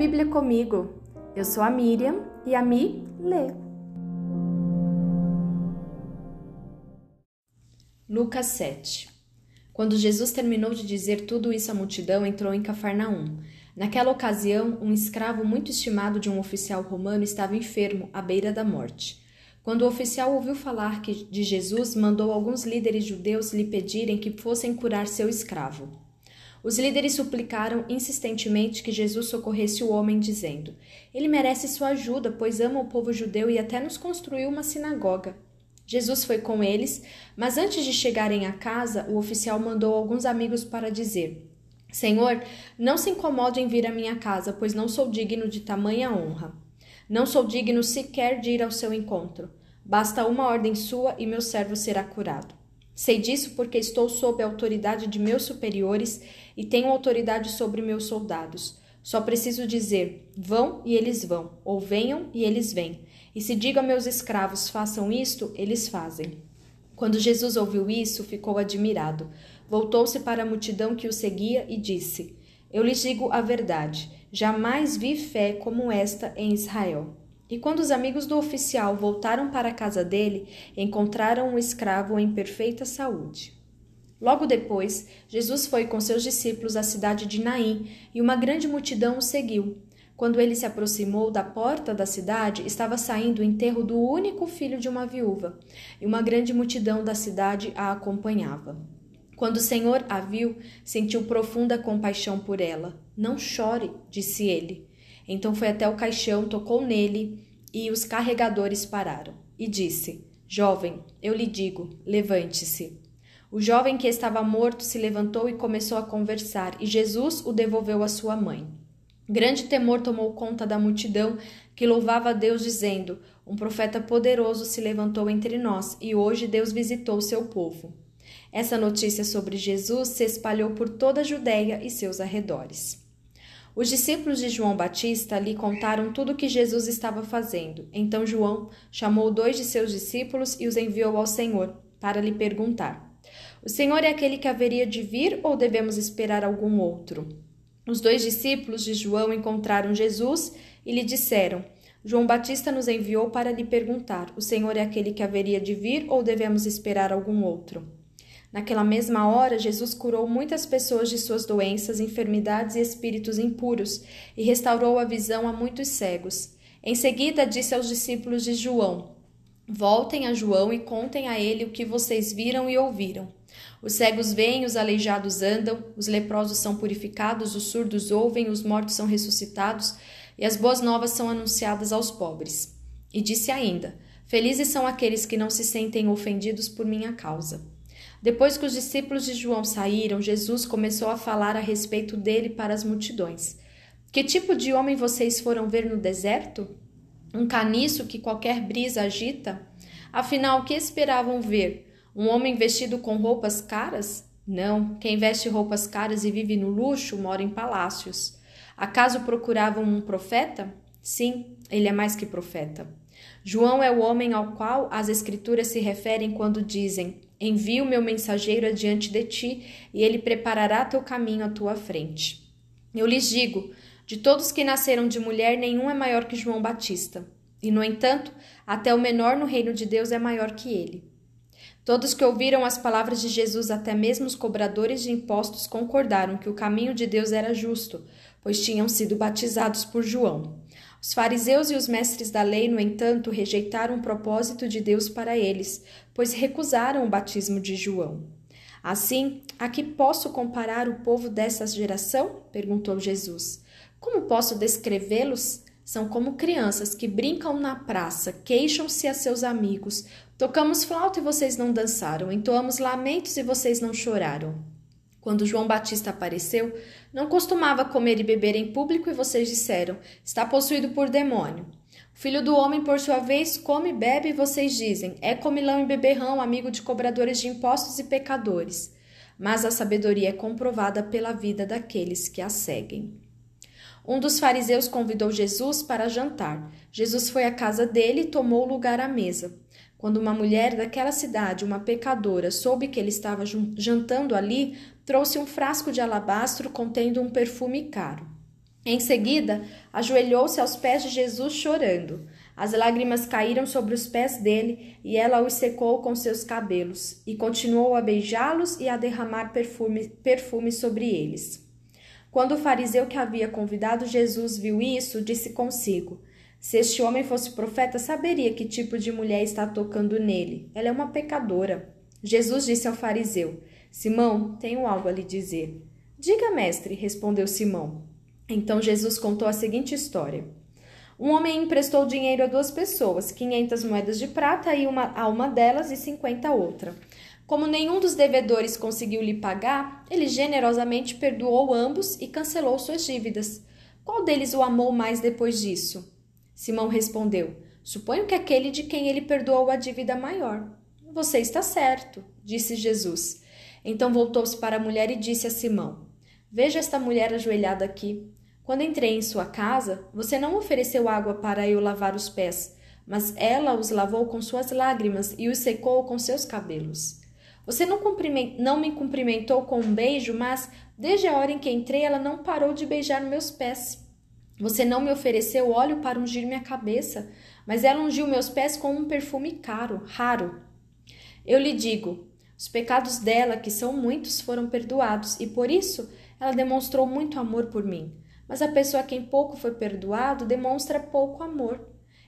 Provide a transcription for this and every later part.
Bíblia comigo. Eu sou a Miriam e a Mi lê. Lucas 7 Quando Jesus terminou de dizer tudo isso à multidão, entrou em Cafarnaum. Naquela ocasião, um escravo muito estimado de um oficial romano estava enfermo, à beira da morte. Quando o oficial ouviu falar de Jesus, mandou alguns líderes judeus lhe pedirem que fossem curar seu escravo. Os líderes suplicaram insistentemente que Jesus socorresse o homem, dizendo: Ele merece sua ajuda, pois ama o povo judeu e até nos construiu uma sinagoga. Jesus foi com eles, mas antes de chegarem à casa, o oficial mandou alguns amigos para dizer: Senhor, não se incomode em vir à minha casa, pois não sou digno de tamanha honra. Não sou digno sequer de ir ao seu encontro. Basta uma ordem sua e meu servo será curado. Sei disso porque estou sob a autoridade de meus superiores e tenho autoridade sobre meus soldados. Só preciso dizer: vão e eles vão, ou venham e eles vêm. E se digo a meus escravos: façam isto, eles fazem. Quando Jesus ouviu isso, ficou admirado. Voltou-se para a multidão que o seguia e disse: Eu lhes digo a verdade: jamais vi fé como esta em Israel. E quando os amigos do oficial voltaram para a casa dele, encontraram o escravo em perfeita saúde. Logo depois, Jesus foi com seus discípulos à cidade de Naim, e uma grande multidão o seguiu. Quando ele se aproximou da porta da cidade, estava saindo o enterro do único filho de uma viúva, e uma grande multidão da cidade a acompanhava. Quando o Senhor a viu, sentiu profunda compaixão por ela. Não chore, disse ele. Então foi até o caixão, tocou nele e os carregadores pararam. E disse: Jovem, eu lhe digo, levante-se. O jovem que estava morto se levantou e começou a conversar, e Jesus o devolveu à sua mãe. Grande temor tomou conta da multidão que louvava a Deus, dizendo: Um profeta poderoso se levantou entre nós, e hoje Deus visitou seu povo. Essa notícia sobre Jesus se espalhou por toda a Judéia e seus arredores. Os discípulos de João Batista lhe contaram tudo o que Jesus estava fazendo. Então João chamou dois de seus discípulos e os enviou ao Senhor para lhe perguntar: O Senhor é aquele que haveria de vir ou devemos esperar algum outro? Os dois discípulos de João encontraram Jesus e lhe disseram: João Batista nos enviou para lhe perguntar: O Senhor é aquele que haveria de vir ou devemos esperar algum outro? Naquela mesma hora, Jesus curou muitas pessoas de suas doenças, enfermidades e espíritos impuros e restaurou a visão a muitos cegos. Em seguida, disse aos discípulos de João: Voltem a João e contem a ele o que vocês viram e ouviram. Os cegos veem, os aleijados andam, os leprosos são purificados, os surdos ouvem, os mortos são ressuscitados e as boas novas são anunciadas aos pobres. E disse ainda: Felizes são aqueles que não se sentem ofendidos por minha causa. Depois que os discípulos de João saíram, Jesus começou a falar a respeito dele para as multidões. Que tipo de homem vocês foram ver no deserto? Um caniço que qualquer brisa agita? Afinal, o que esperavam ver? Um homem vestido com roupas caras? Não, quem veste roupas caras e vive no luxo mora em palácios. Acaso procuravam um profeta? Sim, ele é mais que profeta. João é o homem ao qual as Escrituras se referem quando dizem: Envio meu mensageiro adiante de ti, e ele preparará teu caminho à tua frente. Eu lhes digo: de todos que nasceram de mulher, nenhum é maior que João Batista. E, no entanto, até o menor no reino de Deus é maior que ele. Todos que ouviram as palavras de Jesus, até mesmo os cobradores de impostos, concordaram que o caminho de Deus era justo, pois tinham sido batizados por João. Os fariseus e os mestres da lei, no entanto, rejeitaram o propósito de Deus para eles, pois recusaram o batismo de João. Assim, a que posso comparar o povo dessa geração? perguntou Jesus. Como posso descrevê-los? São como crianças que brincam na praça, queixam-se a seus amigos. Tocamos flauta e vocês não dançaram, entoamos lamentos e vocês não choraram. Quando João Batista apareceu, não costumava comer e beber em público e vocês disseram: está possuído por demônio. O filho do homem, por sua vez, come e bebe e vocês dizem: é comilão e beberrão, amigo de cobradores de impostos e pecadores. Mas a sabedoria é comprovada pela vida daqueles que a seguem. Um dos fariseus convidou Jesus para jantar. Jesus foi à casa dele e tomou lugar à mesa. Quando uma mulher daquela cidade, uma pecadora, soube que ele estava jantando ali, trouxe um frasco de alabastro contendo um perfume caro. Em seguida, ajoelhou-se aos pés de Jesus chorando. As lágrimas caíram sobre os pés dele e ela os secou com seus cabelos, e continuou a beijá-los e a derramar perfume, perfume sobre eles. Quando o fariseu que havia convidado Jesus viu isso, disse consigo: Se este homem fosse profeta, saberia que tipo de mulher está tocando nele. Ela é uma pecadora. Jesus disse ao fariseu: Simão, tenho algo a lhe dizer. Diga, mestre, respondeu Simão. Então Jesus contou a seguinte história. Um homem emprestou dinheiro a duas pessoas, quinhentas moedas de prata e uma, a uma delas e cinquenta a outra. Como nenhum dos devedores conseguiu lhe pagar, ele generosamente perdoou ambos e cancelou suas dívidas. Qual deles o amou mais depois disso? Simão respondeu: Suponho que aquele de quem ele perdoou a dívida maior. Você está certo, disse Jesus. Então voltou-se para a mulher e disse a Simão: Veja esta mulher ajoelhada aqui. Quando entrei em sua casa, você não ofereceu água para eu lavar os pés, mas ela os lavou com suas lágrimas e os secou com seus cabelos. Você não, não, me cumprimentou com um beijo, mas desde a hora em que entrei, ela não parou de beijar meus pés. Você não me ofereceu óleo para ungir minha cabeça, mas ela ungiu meus pés com um perfume caro, raro. Eu lhe digo: os pecados dela, que são muitos, foram perdoados, e por isso ela demonstrou muito amor por mim. Mas a pessoa a quem pouco foi perdoado demonstra pouco amor.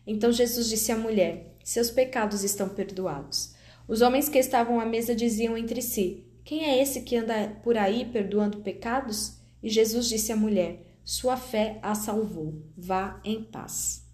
Então Jesus disse à mulher: Seus pecados estão perdoados. Os homens que estavam à mesa diziam entre si: Quem é esse que anda por aí perdoando pecados? E Jesus disse à mulher: Sua fé a salvou. Vá em paz.